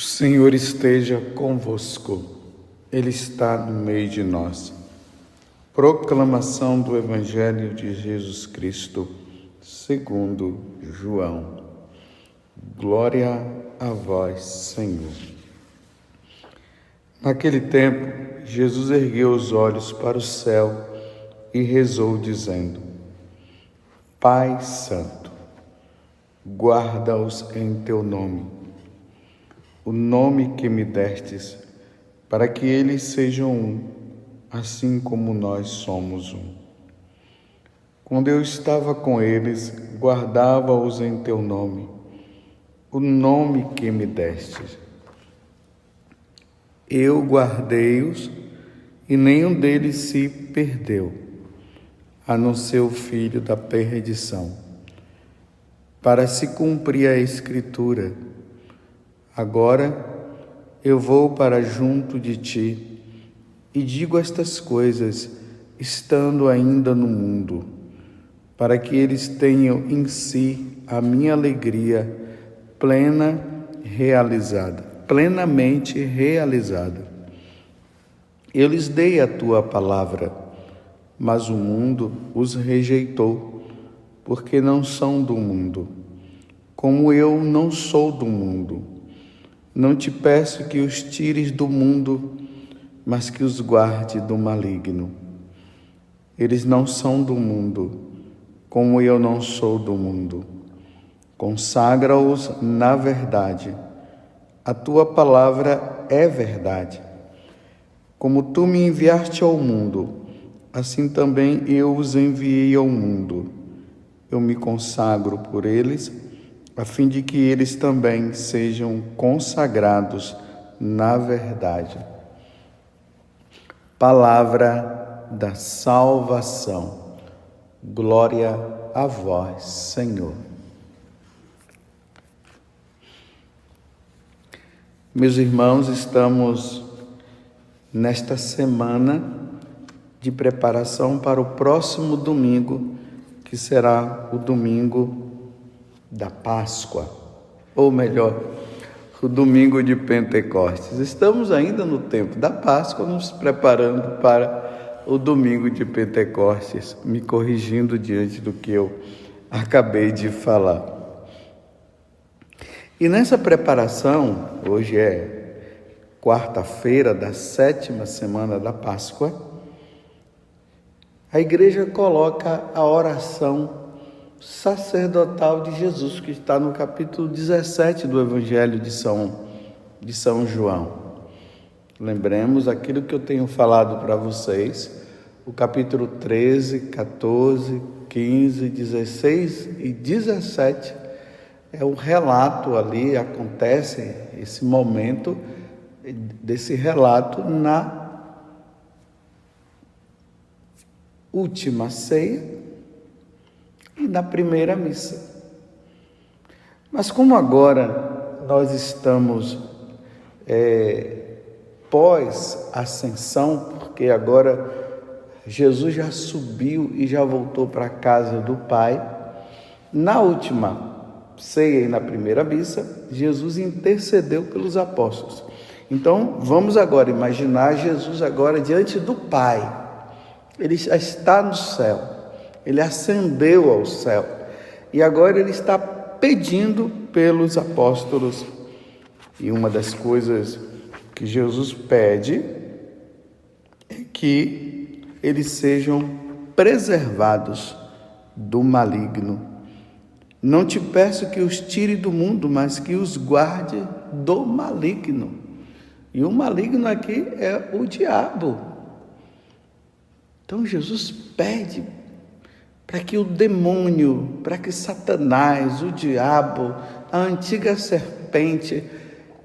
O Senhor esteja convosco, Ele está no meio de nós. Proclamação do Evangelho de Jesus Cristo, segundo João. Glória a vós, Senhor. Naquele tempo, Jesus ergueu os olhos para o céu e rezou, dizendo: Pai Santo, guarda-os em teu nome o nome que me destes, para que eles sejam um, assim como nós somos um. Quando eu estava com eles, guardava-os em teu nome, o nome que me destes. Eu guardei-os e nenhum deles se perdeu, a não ser o filho da perdição, para se cumprir a Escritura Agora eu vou para junto de ti e digo estas coisas, estando ainda no mundo, para que eles tenham em si a minha alegria plena realizada, plenamente realizada. Eu lhes dei a tua palavra, mas o mundo os rejeitou, porque não são do mundo, como eu não sou do mundo. Não te peço que os tires do mundo, mas que os guarde do maligno. Eles não são do mundo, como eu não sou do mundo. Consagra-os na verdade. A tua palavra é verdade. Como tu me enviaste ao mundo, assim também eu os enviei ao mundo. Eu me consagro por eles a fim de que eles também sejam consagrados na verdade. Palavra da salvação. Glória a vós, Senhor. Meus irmãos, estamos nesta semana de preparação para o próximo domingo, que será o domingo da Páscoa, ou melhor, o domingo de Pentecostes. Estamos ainda no tempo da Páscoa, nos preparando para o domingo de Pentecostes, me corrigindo diante do que eu acabei de falar. E nessa preparação, hoje é quarta-feira da sétima semana da Páscoa, a igreja coloca a oração sacerdotal de Jesus, que está no capítulo 17 do Evangelho de São, de São João. Lembremos aquilo que eu tenho falado para vocês, o capítulo 13, 14, 15, 16 e 17 é o relato ali, acontece esse momento desse relato na última ceia e na primeira missa. Mas como agora nós estamos é, pós-ascensão, porque agora Jesus já subiu e já voltou para a casa do Pai, na última ceia e na primeira missa, Jesus intercedeu pelos apóstolos. Então, vamos agora imaginar Jesus agora diante do Pai. Ele já está no céu ele ascendeu ao céu e agora ele está pedindo pelos apóstolos. E uma das coisas que Jesus pede é que eles sejam preservados do maligno. Não te peço que os tire do mundo, mas que os guarde do maligno. E o maligno aqui é o diabo. Então Jesus pede para que o demônio, para que Satanás, o diabo, a antiga serpente,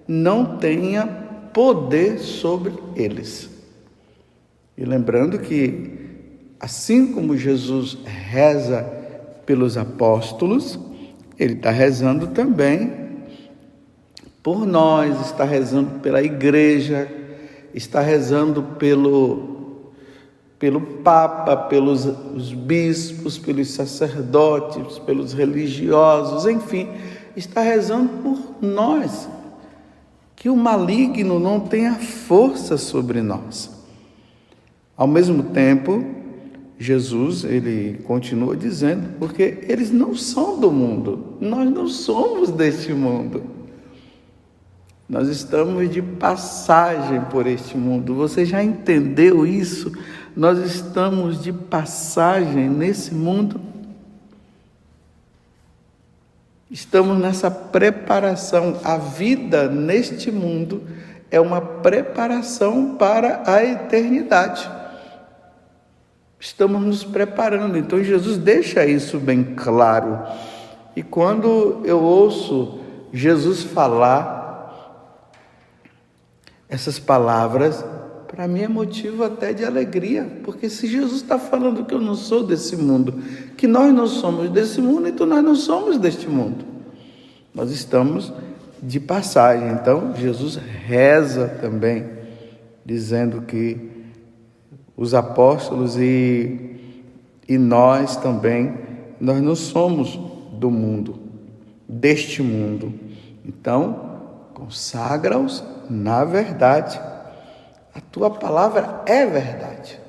não tenha poder sobre eles. E lembrando que, assim como Jesus reza pelos apóstolos, ele está rezando também por nós, está rezando pela igreja, está rezando pelo pelo Papa, pelos os bispos, pelos sacerdotes, pelos religiosos, enfim, está rezando por nós, que o maligno não tenha força sobre nós. Ao mesmo tempo, Jesus, ele continua dizendo, porque eles não são do mundo, nós não somos deste mundo. Nós estamos de passagem por este mundo. Você já entendeu isso? Nós estamos de passagem nesse mundo. Estamos nessa preparação. A vida neste mundo é uma preparação para a eternidade. Estamos nos preparando. Então Jesus deixa isso bem claro. E quando eu ouço Jesus falar essas palavras, para mim é motivo até de alegria, porque se Jesus está falando que eu não sou desse mundo, que nós não somos desse mundo, então nós não somos deste mundo. Nós estamos de passagem. Então, Jesus reza também, dizendo que os apóstolos e, e nós também, nós não somos do mundo, deste mundo. Então, consagra-os na verdade. A tua palavra é verdade.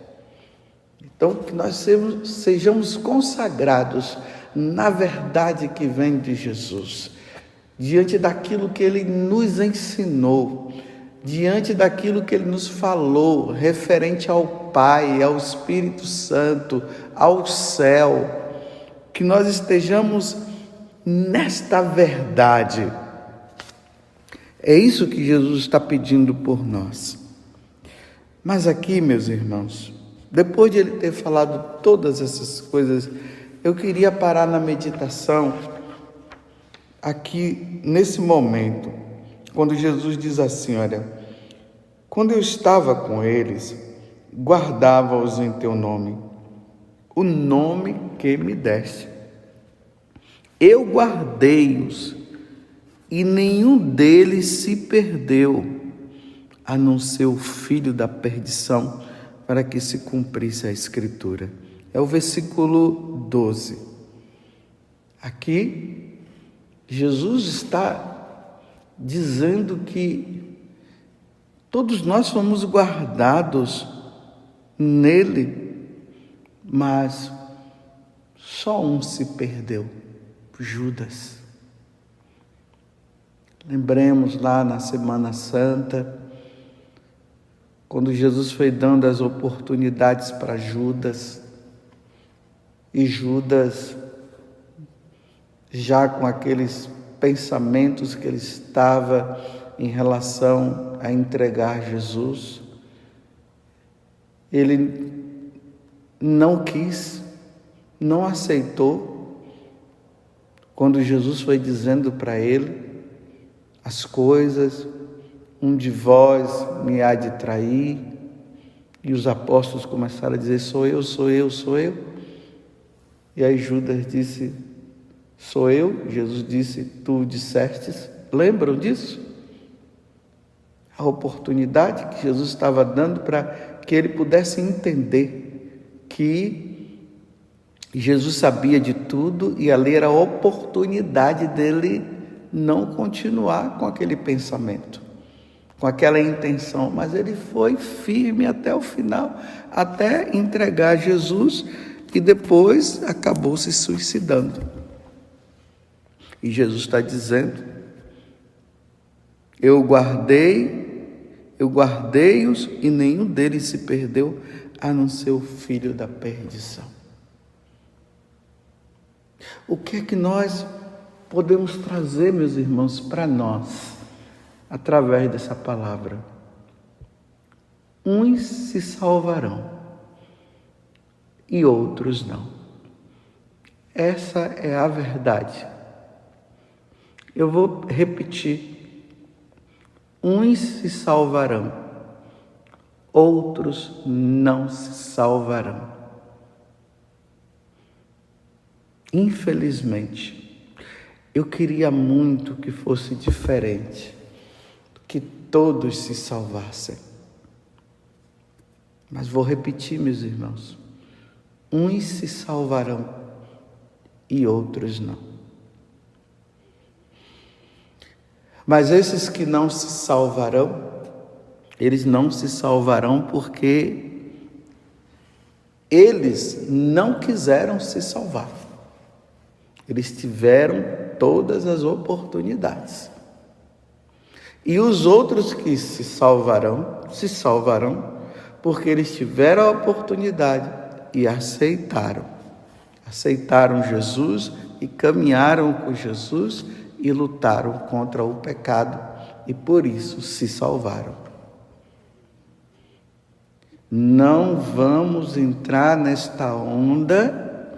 Então, que nós sejamos consagrados na verdade que vem de Jesus, diante daquilo que ele nos ensinou, diante daquilo que ele nos falou, referente ao Pai, ao Espírito Santo, ao céu, que nós estejamos nesta verdade é isso que Jesus está pedindo por nós. Mas aqui, meus irmãos, depois de ele ter falado todas essas coisas, eu queria parar na meditação aqui nesse momento, quando Jesus diz assim: Olha, quando eu estava com eles, guardava-os em teu nome, o nome que me deste. Eu guardei-os e nenhum deles se perdeu, a não ser o filho da perdição, para que se cumprisse a Escritura. É o versículo 12. Aqui, Jesus está dizendo que todos nós fomos guardados nele, mas só um se perdeu, Judas. Lembremos lá na Semana Santa, quando Jesus foi dando as oportunidades para Judas, e Judas, já com aqueles pensamentos que ele estava em relação a entregar Jesus, ele não quis, não aceitou, quando Jesus foi dizendo para ele as coisas, um de vós me há de trair. E os apóstolos começaram a dizer: Sou eu, sou eu, sou eu. E aí Judas disse: Sou eu. Jesus disse: Tu dissestes. Lembram disso? A oportunidade que Jesus estava dando para que ele pudesse entender que Jesus sabia de tudo e ali era a oportunidade dele não continuar com aquele pensamento, com aquela intenção, mas ele foi firme até o final, até entregar Jesus e depois acabou se suicidando. E Jesus está dizendo: Eu guardei, eu guardei-os e nenhum deles se perdeu, a não ser o filho da perdição. O que é que nós podemos trazer, meus irmãos, para nós, através dessa palavra. Uns se salvarão e outros não. Essa é a verdade. Eu vou repetir. Uns se salvarão, outros não se salvarão. Infelizmente, eu queria muito que fosse diferente, todos se salvassem. Mas vou repetir, meus irmãos: uns se salvarão e outros não. Mas esses que não se salvarão, eles não se salvarão porque eles não quiseram se salvar. Eles tiveram todas as oportunidades. E os outros que se salvarão, se salvarão porque eles tiveram a oportunidade e aceitaram. Aceitaram Jesus e caminharam com Jesus e lutaram contra o pecado e por isso se salvaram. Não vamos entrar nesta onda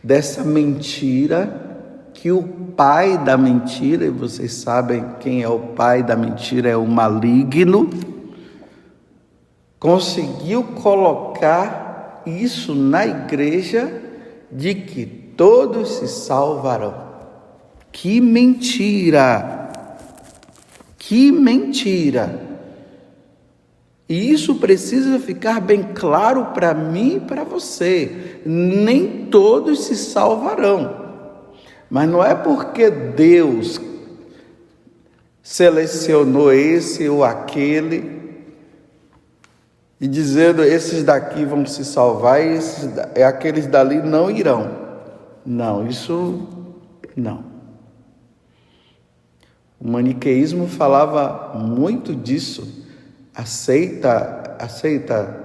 dessa mentira que o pai da mentira, e vocês sabem quem é o pai da mentira, é o maligno, conseguiu colocar isso na igreja de que todos se salvarão. Que mentira! Que mentira! E isso precisa ficar bem claro para mim e para você. Nem todos se salvarão. Mas não é porque Deus selecionou esse ou aquele e dizendo esses daqui vão se salvar e esses, aqueles dali não irão. Não, isso não. O maniqueísmo falava muito disso. Aceita, aceita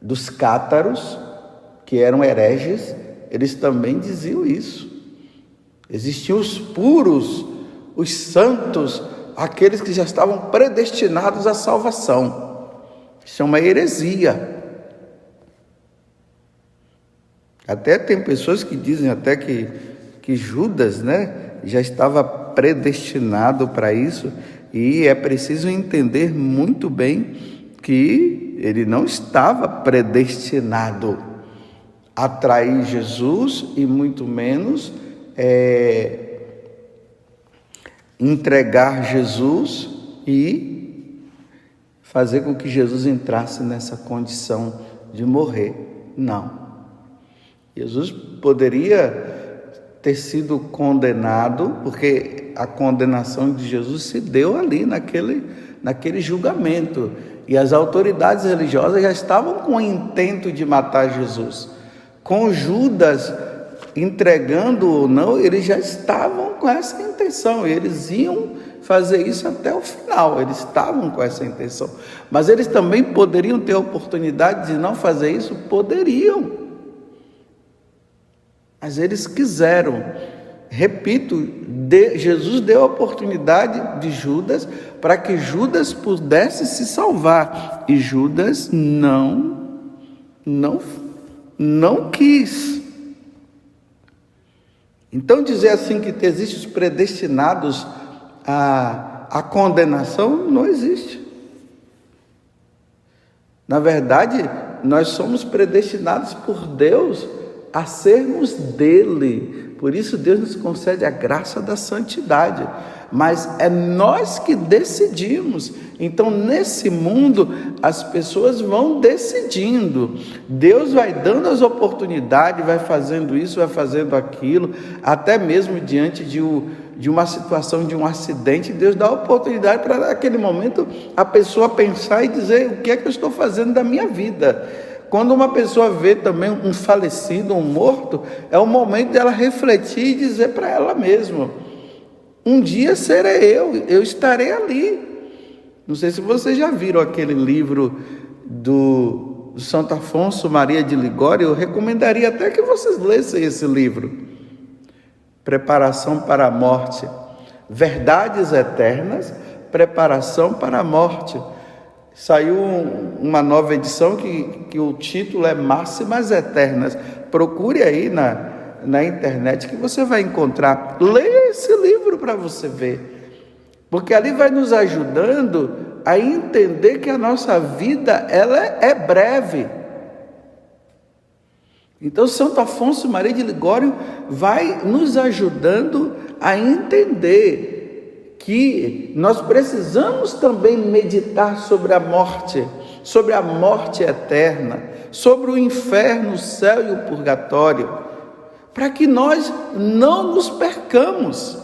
dos cátaros, que eram hereges, eles também diziam isso. Existiam os puros, os santos, aqueles que já estavam predestinados à salvação. Isso é uma heresia. Até tem pessoas que dizem até que, que Judas né, já estava predestinado para isso, e é preciso entender muito bem que ele não estava predestinado a trair Jesus e muito menos é, entregar Jesus e fazer com que Jesus entrasse nessa condição de morrer. Não. Jesus poderia ter sido condenado, porque a condenação de Jesus se deu ali naquele, naquele julgamento. E as autoridades religiosas já estavam com o intento de matar Jesus. Com Judas entregando ou não, eles já estavam com essa intenção, eles iam fazer isso até o final, eles estavam com essa intenção. Mas eles também poderiam ter oportunidade de não fazer isso? Poderiam. Mas eles quiseram. Repito, de, Jesus deu a oportunidade de Judas para que Judas pudesse se salvar. E Judas não, não, não quis. Então, dizer assim que existem os predestinados à, à condenação não existe. Na verdade, nós somos predestinados por Deus a sermos dele. Por isso, Deus nos concede a graça da santidade. Mas é nós que decidimos. Então, nesse mundo, as pessoas vão decidindo. Deus vai dando as oportunidades, vai fazendo isso, vai fazendo aquilo, até mesmo diante de, de uma situação de um acidente, Deus dá oportunidade para, naquele momento, a pessoa pensar e dizer: o que é que eu estou fazendo da minha vida? Quando uma pessoa vê também um falecido, um morto, é o momento dela refletir e dizer para ela mesma: um dia serei eu, eu estarei ali. Não sei se vocês já viram aquele livro do Santo Afonso Maria de Ligório, eu recomendaria até que vocês lessem esse livro. Preparação para a morte. Verdades eternas, preparação para a morte. Saiu uma nova edição que, que o título é Máximas Eternas. Procure aí na, na internet que você vai encontrar. Leia esse livro para você ver. Porque ali vai nos ajudando a entender que a nossa vida ela é breve. Então Santo Afonso Maria de Ligório vai nos ajudando a entender que nós precisamos também meditar sobre a morte, sobre a morte eterna, sobre o inferno, o céu e o purgatório, para que nós não nos percamos.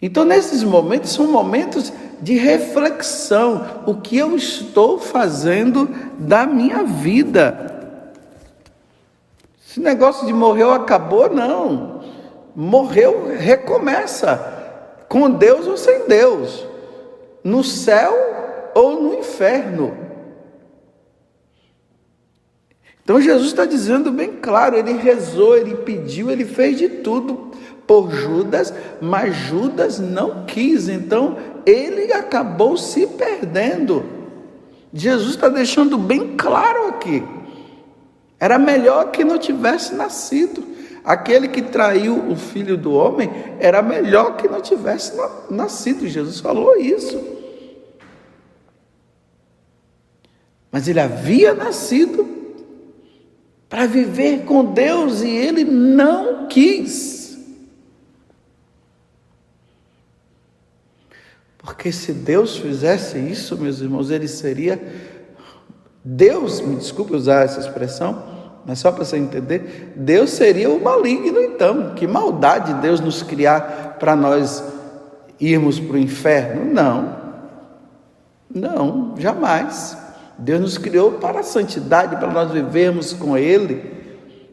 Então, nesses momentos, são momentos de reflexão. O que eu estou fazendo da minha vida? Esse negócio de morreu, acabou, não. Morreu, recomeça. Com Deus ou sem Deus. No céu ou no inferno. Então Jesus está dizendo bem claro, ele rezou, ele pediu, ele fez de tudo por Judas, mas Judas não quis, então ele acabou se perdendo. Jesus está deixando bem claro aqui. Era melhor que não tivesse nascido. Aquele que traiu o filho do homem era melhor que não tivesse nascido. Jesus falou isso. Mas ele havia nascido para viver com Deus e ele não quis. Porque se Deus fizesse isso, meus irmãos, ele seria Deus, me desculpe usar essa expressão, mas só para você entender, Deus seria o maligno então. Que maldade Deus nos criar para nós irmos para o inferno? Não. Não, jamais. Deus nos criou para a santidade, para nós vivermos com Ele,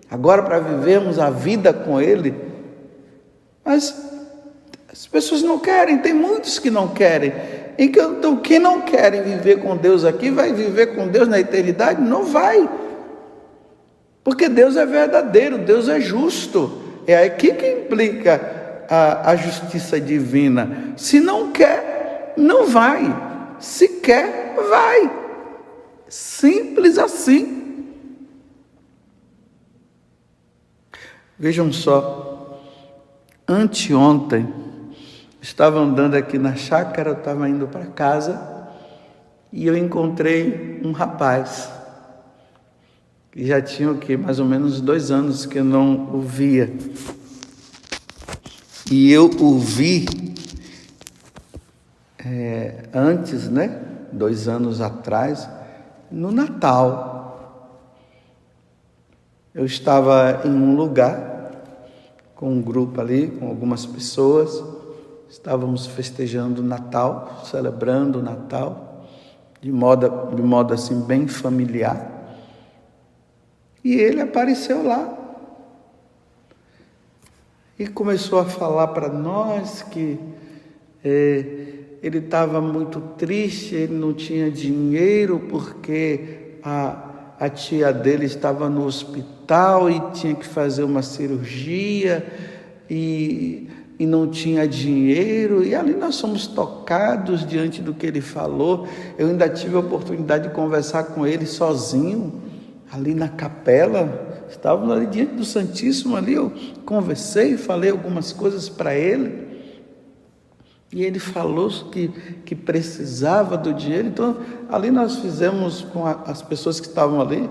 agora para vivermos a vida com Ele. Mas as pessoas não querem, tem muitos que não querem. Então, quem não querem viver com Deus aqui, vai viver com Deus na eternidade? Não vai. Porque Deus é verdadeiro, Deus é justo. É aqui que implica a, a justiça divina. Se não quer, não vai. Se quer, vai. Simples assim. Vejam só, anteontem, estava andando aqui na chácara, eu estava indo para casa e eu encontrei um rapaz que já tinha o que mais ou menos dois anos que eu não o via e eu o vi é, antes, né? Dois anos atrás no Natal. Eu estava em um lugar com um grupo ali, com algumas pessoas, estávamos festejando o Natal, celebrando o Natal, de modo, de modo assim bem familiar. E ele apareceu lá e começou a falar para nós que é, ele estava muito triste, ele não tinha dinheiro porque a, a tia dele estava no hospital e tinha que fazer uma cirurgia e, e não tinha dinheiro. E ali nós somos tocados diante do que ele falou. Eu ainda tive a oportunidade de conversar com ele sozinho, ali na capela. Estávamos ali diante do Santíssimo ali, eu conversei, falei algumas coisas para ele. E ele falou que, que precisava do dinheiro. Então, ali nós fizemos com a, as pessoas que estavam ali,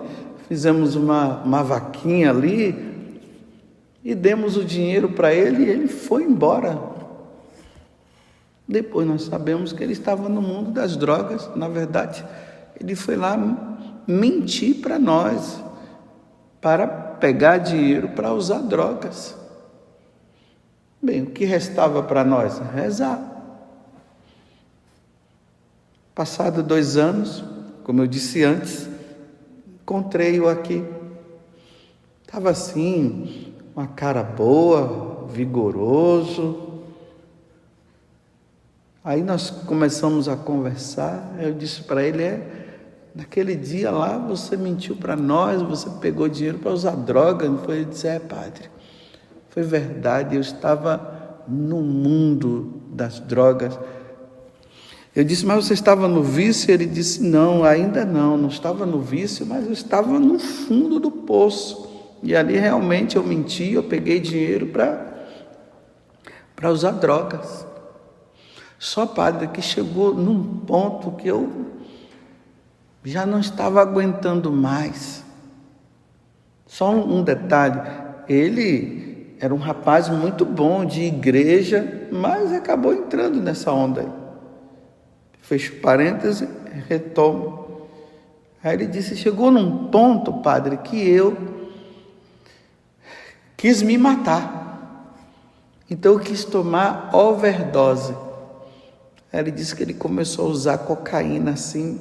fizemos uma, uma vaquinha ali e demos o dinheiro para ele e ele foi embora. Depois nós sabemos que ele estava no mundo das drogas. Na verdade, ele foi lá mentir para nós, para pegar dinheiro para usar drogas. Bem, o que restava para nós? Rezar. Passado dois anos, como eu disse antes, encontrei-o aqui. Estava assim, uma cara boa, vigoroso. Aí nós começamos a conversar. Eu disse para ele: é, naquele dia lá você mentiu para nós, você pegou dinheiro para usar droga. Não foi? Ele disse: é, padre. Foi verdade, eu estava no mundo das drogas. Eu disse, mas você estava no vício? Ele disse, não, ainda não, não estava no vício, mas eu estava no fundo do poço. E ali realmente eu menti, eu peguei dinheiro para usar drogas. Só padre que chegou num ponto que eu já não estava aguentando mais. Só um detalhe, ele era um rapaz muito bom de igreja, mas acabou entrando nessa onda aí. Fecho parêntese, retomo. Aí ele disse: chegou num ponto, padre, que eu quis me matar. Então eu quis tomar overdose. Aí ele disse que ele começou a usar cocaína assim,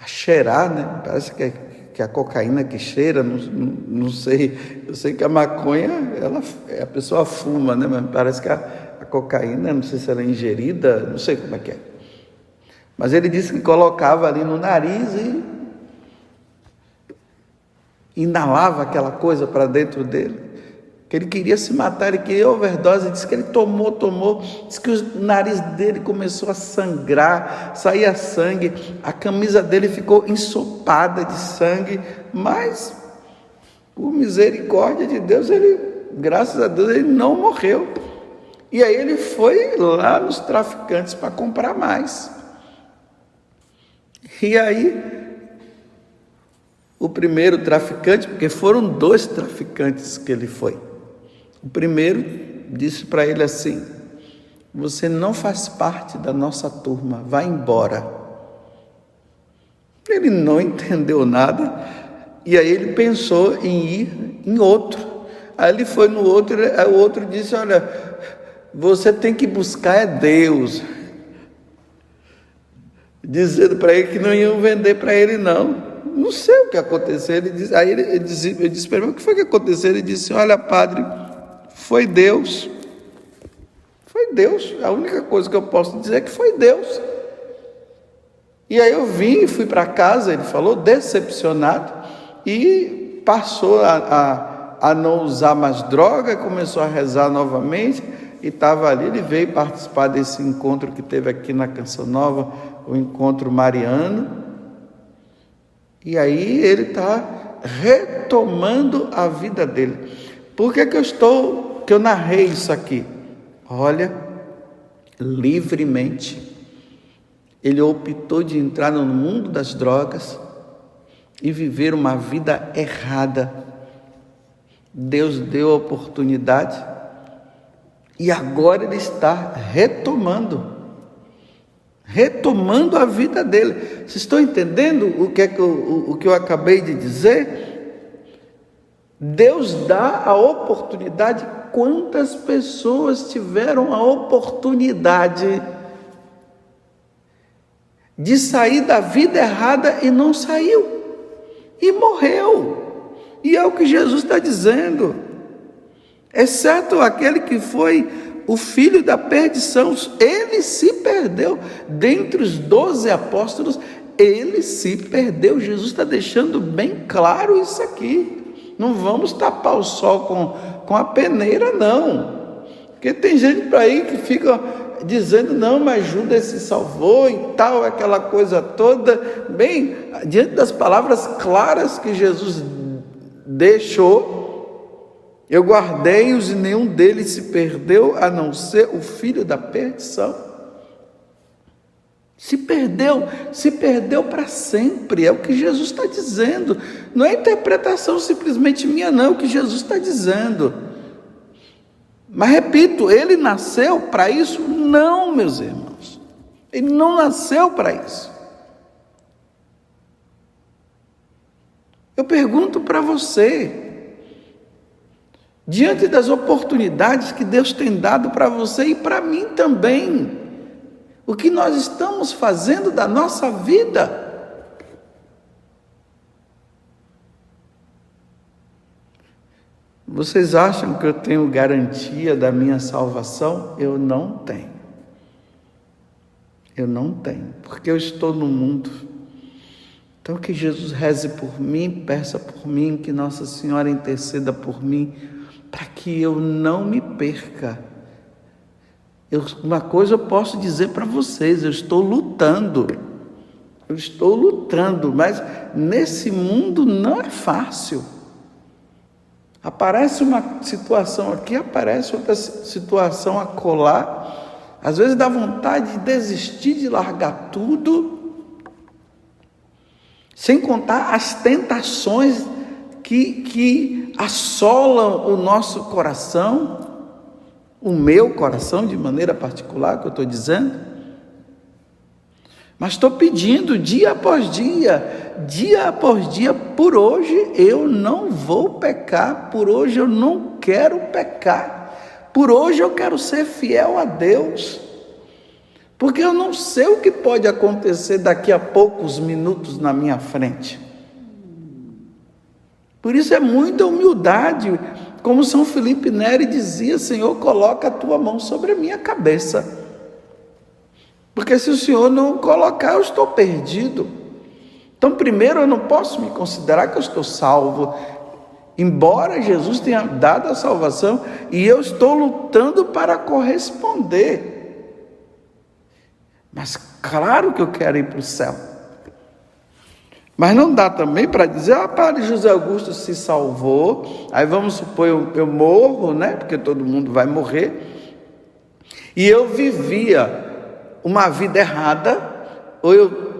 a cheirar, né? Parece que é, que é a cocaína que cheira, não, não, não, sei. Eu sei que a maconha, ela, a pessoa fuma, né? Mas parece que a, a cocaína, não sei se ela é ingerida, não sei como é que é. Mas ele disse que colocava ali no nariz e inalava aquela coisa para dentro dele. Que ele queria se matar, ele queria overdose. Disse que ele tomou, tomou. Disse que o nariz dele começou a sangrar, saía sangue. A camisa dele ficou ensopada de sangue. Mas, por misericórdia de Deus, ele, graças a Deus, ele não morreu. E aí ele foi lá nos traficantes para comprar mais. E aí o primeiro traficante, porque foram dois traficantes que ele foi. O primeiro disse para ele assim: Você não faz parte da nossa turma, vá embora. Ele não entendeu nada e aí ele pensou em ir em outro. Aí ele foi no outro, o outro disse: Olha, você tem que buscar é Deus. Dizendo para ele que não iam vender para ele, não não sei o que aconteceu. Ele disse, aí ele, ele disse, eu disse para ele, o que foi que aconteceu? Ele disse, olha padre, foi Deus. Foi Deus. A única coisa que eu posso dizer é que foi Deus. E aí eu vim e fui para casa, ele falou, decepcionado, e passou a, a, a não usar mais droga, começou a rezar novamente, e estava ali, ele veio participar desse encontro que teve aqui na Canção Nova, o encontro mariano, e aí ele está retomando a vida dele. Por que, que eu estou, que eu narrei isso aqui? Olha, livremente, ele optou de entrar no mundo das drogas e viver uma vida errada. Deus deu a oportunidade e agora ele está retomando retomando a vida dele. Vocês estão entendendo o que, é que eu, o, o que eu acabei de dizer? Deus dá a oportunidade. Quantas pessoas tiveram a oportunidade de sair da vida errada e não saiu, e morreu? E é o que Jesus está dizendo. Exceto aquele que foi o filho da perdição, ele se perdeu. Dentre os doze apóstolos, ele se perdeu. Jesus está deixando bem claro isso aqui. Não vamos tapar o sol com, com a peneira, não. Porque tem gente para aí que fica dizendo, não, mas Judas se salvou e tal, aquela coisa toda. Bem, diante das palavras claras que Jesus deixou, eu guardei-os e nenhum deles se perdeu, a não ser o filho da perdição. Se perdeu, se perdeu para sempre, é o que Jesus está dizendo. Não é interpretação simplesmente minha, não, é o que Jesus está dizendo. Mas repito, ele nasceu para isso? Não, meus irmãos. Ele não nasceu para isso. Eu pergunto para você, diante das oportunidades que Deus tem dado para você e para mim também. O que nós estamos fazendo da nossa vida? Vocês acham que eu tenho garantia da minha salvação? Eu não tenho. Eu não tenho, porque eu estou no mundo. Então, que Jesus reze por mim, peça por mim, que Nossa Senhora interceda por mim, para que eu não me perca. Eu, uma coisa eu posso dizer para vocês: eu estou lutando, eu estou lutando, mas nesse mundo não é fácil. Aparece uma situação aqui, aparece outra situação a colar. Às vezes dá vontade de desistir, de largar tudo, sem contar as tentações que, que assolam o nosso coração, o meu coração de maneira particular, que eu estou dizendo. Mas estou pedindo dia após dia, dia após dia, por hoje eu não vou pecar, por hoje eu não quero pecar. Por hoje eu quero ser fiel a Deus. Porque eu não sei o que pode acontecer daqui a poucos minutos na minha frente. Por isso é muita humildade, como São Felipe Neri dizia: Senhor, coloca a tua mão sobre a minha cabeça. Porque se o Senhor não colocar, eu estou perdido. Então, primeiro, eu não posso me considerar que eu estou salvo, embora Jesus tenha dado a salvação e eu estou lutando para corresponder. Mas claro que eu quero ir para o céu. Mas não dá também para dizer, ah, Padre José Augusto se salvou, aí vamos supor eu, eu morro, né? Porque todo mundo vai morrer. E eu vivia uma vida errada, ou eu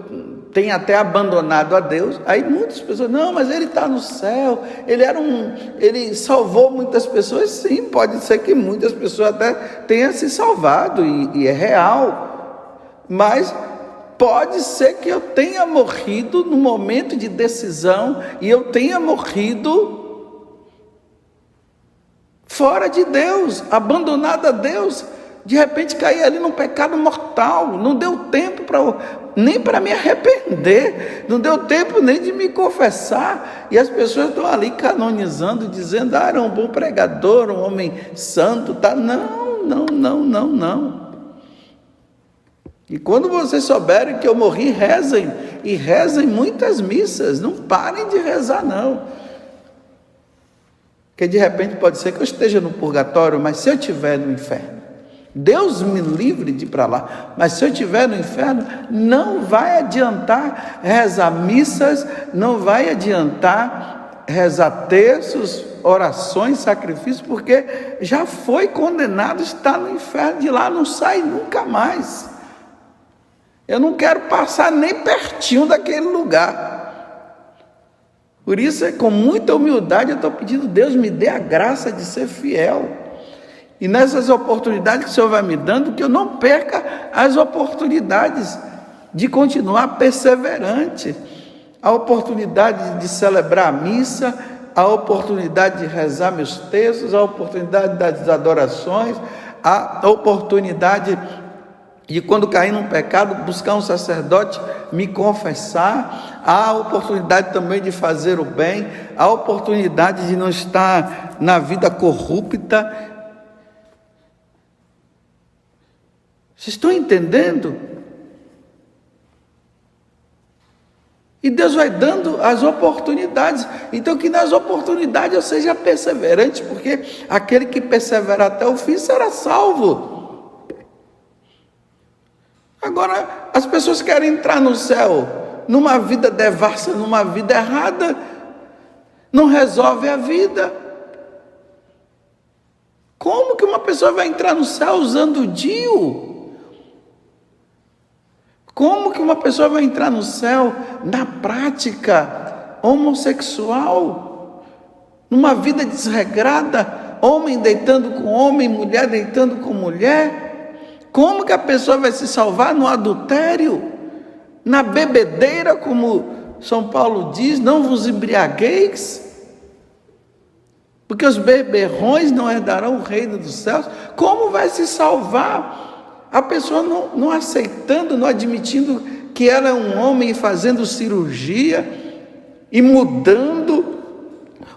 tenho até abandonado a Deus. Aí muitas pessoas, não, mas ele está no céu, ele era um, ele salvou muitas pessoas. Sim, pode ser que muitas pessoas até tenham se salvado, e, e é real. Mas pode ser que eu tenha morrido no momento de decisão e eu tenha morrido fora de Deus, abandonado a Deus de repente caí ali num pecado mortal, não deu tempo para nem para me arrepender, não deu tempo nem de me confessar, e as pessoas estão ali canonizando, dizendo, ah, era um bom pregador, um homem santo, tá? Não, não, não, não, não. E quando vocês souberem que eu morri, rezem, e rezem muitas missas, não parem de rezar, não. Porque de repente pode ser que eu esteja no purgatório, mas se eu estiver no inferno, Deus me livre de ir para lá. Mas se eu estiver no inferno, não vai adiantar rezar missas, não vai adiantar rezar terços, orações, sacrifícios, porque já foi condenado, está no inferno, de lá não sai nunca mais. Eu não quero passar nem pertinho daquele lugar. Por isso, é com muita humildade, eu estou pedindo, Deus me dê a graça de ser fiel. E nessas oportunidades que o Senhor vai me dando, que eu não perca as oportunidades de continuar perseverante. A oportunidade de celebrar a missa, a oportunidade de rezar meus textos, a oportunidade das adorações, a oportunidade de, quando cair num pecado, buscar um sacerdote, me confessar, a oportunidade também de fazer o bem, a oportunidade de não estar na vida corrupta Vocês estão entendendo? E Deus vai dando as oportunidades. Então, que nas oportunidades eu seja perseverante, porque aquele que persevera até o fim será salvo. Agora, as pessoas querem entrar no céu numa vida devassa, numa vida errada, não resolve a vida. Como que uma pessoa vai entrar no céu usando o Dio? Como que uma pessoa vai entrar no céu na prática homossexual? Numa vida desregrada, homem deitando com homem, mulher deitando com mulher? Como que a pessoa vai se salvar no adultério? Na bebedeira, como São Paulo diz, não vos embriagueis? Porque os beberrões não herdarão o reino dos céus. Como vai se salvar? A pessoa não, não aceitando, não admitindo que ela é um homem fazendo cirurgia e mudando,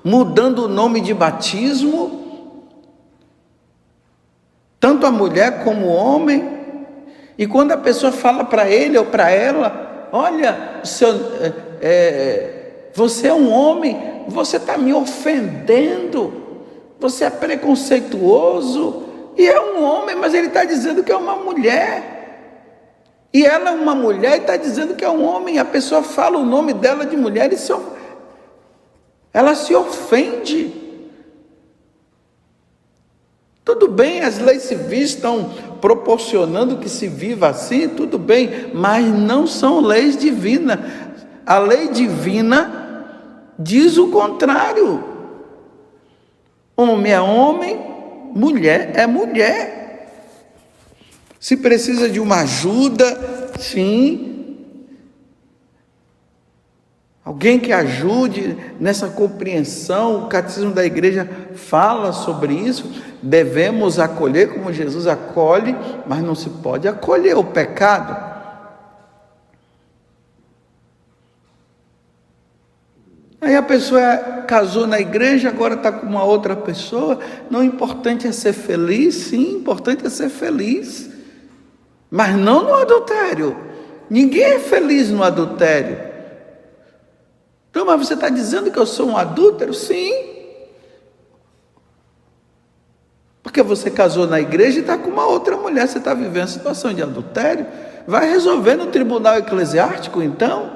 mudando o nome de batismo, tanto a mulher como o homem. E quando a pessoa fala para ele ou para ela, olha, seu, é, você é um homem, você está me ofendendo, você é preconceituoso, e é um homem, mas ele está dizendo que é uma mulher. E ela é uma mulher e está dizendo que é um homem. A pessoa fala o nome dela de mulher e se, ela se ofende. Tudo bem, as leis civis estão proporcionando que se viva assim, tudo bem, mas não são leis divinas. A lei divina diz o contrário. Homem é homem, mulher é mulher. Se precisa de uma ajuda, sim. Alguém que ajude nessa compreensão, o catecismo da igreja fala sobre isso. Devemos acolher como Jesus acolhe, mas não se pode acolher o pecado. Aí a pessoa casou na igreja, agora está com uma outra pessoa. Não, importante é ser feliz, sim, importante é ser feliz, mas não no adultério. Ninguém é feliz no adultério. Então, mas você está dizendo que eu sou um adúltero? Sim. Porque você casou na igreja e está com uma outra mulher, você está vivendo situação de adultério. Vai resolver no tribunal eclesiástico, então.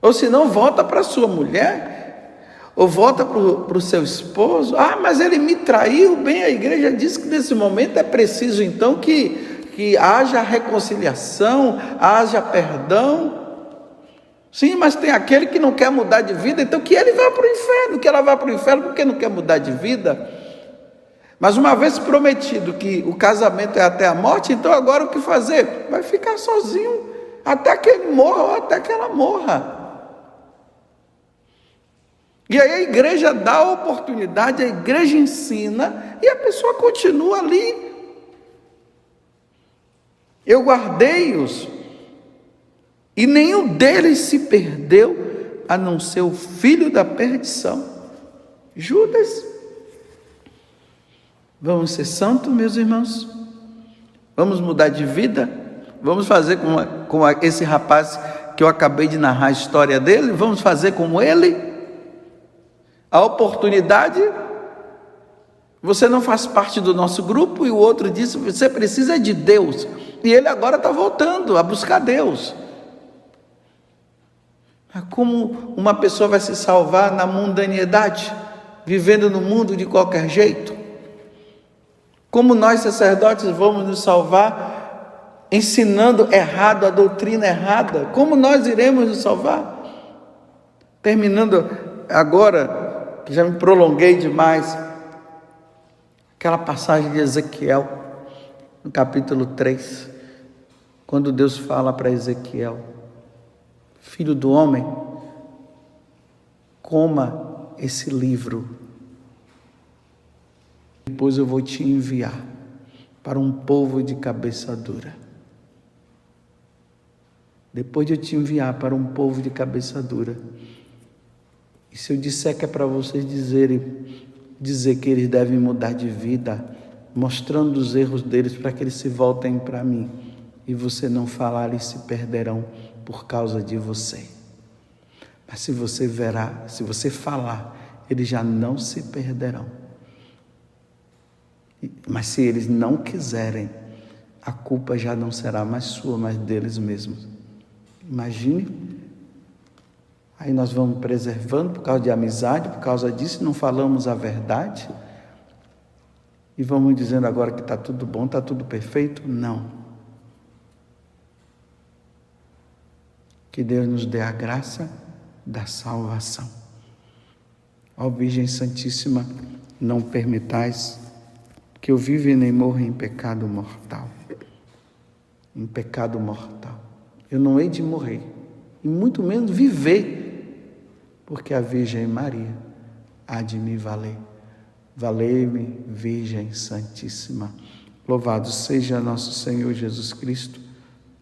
Ou se não, volta para sua mulher, ou volta para o seu esposo. Ah, mas ele me traiu. Bem, a igreja diz que nesse momento é preciso então que, que haja reconciliação, haja perdão. Sim, mas tem aquele que não quer mudar de vida, então que ele vá para o inferno, que ela vá para o inferno porque não quer mudar de vida. Mas uma vez prometido que o casamento é até a morte, então agora o que fazer? Vai ficar sozinho até que ele morra ou até que ela morra. E aí a igreja dá a oportunidade, a igreja ensina e a pessoa continua ali. Eu guardei-os e nenhum deles se perdeu, a não ser o filho da perdição, Judas. Vamos ser santos, meus irmãos? Vamos mudar de vida? Vamos fazer como, como esse rapaz que eu acabei de narrar a história dele? Vamos fazer como ele? A oportunidade você não faz parte do nosso grupo e o outro disse: você precisa de Deus. E ele agora está voltando a buscar Deus. Como uma pessoa vai se salvar na mundanidade, vivendo no mundo de qualquer jeito? Como nós sacerdotes vamos nos salvar ensinando errado a doutrina errada? Como nós iremos nos salvar? Terminando agora, que já me prolonguei demais, aquela passagem de Ezequiel, no capítulo 3, quando Deus fala para Ezequiel: Filho do homem, coma esse livro. Depois eu vou te enviar para um povo de cabeça dura. Depois de eu te enviar para um povo de cabeça dura, e se eu disser que é para vocês dizerem, dizer que eles devem mudar de vida, mostrando os erros deles para que eles se voltem para mim, e você não falar, eles se perderão por causa de você. Mas se você verá, se você falar, eles já não se perderão. Mas se eles não quiserem, a culpa já não será mais sua, mas deles mesmos. Imagine. Aí nós vamos preservando por causa de amizade, por causa disso, não falamos a verdade. E vamos dizendo agora que está tudo bom, está tudo perfeito? Não. Que Deus nos dê a graça da salvação. Ó Virgem Santíssima, não permitais que eu viva e nem morra em pecado mortal. Em pecado mortal. Eu não hei de morrer, e muito menos viver, porque a Virgem Maria há de me valer. Valei-me, Virgem Santíssima. Louvado seja nosso Senhor Jesus Cristo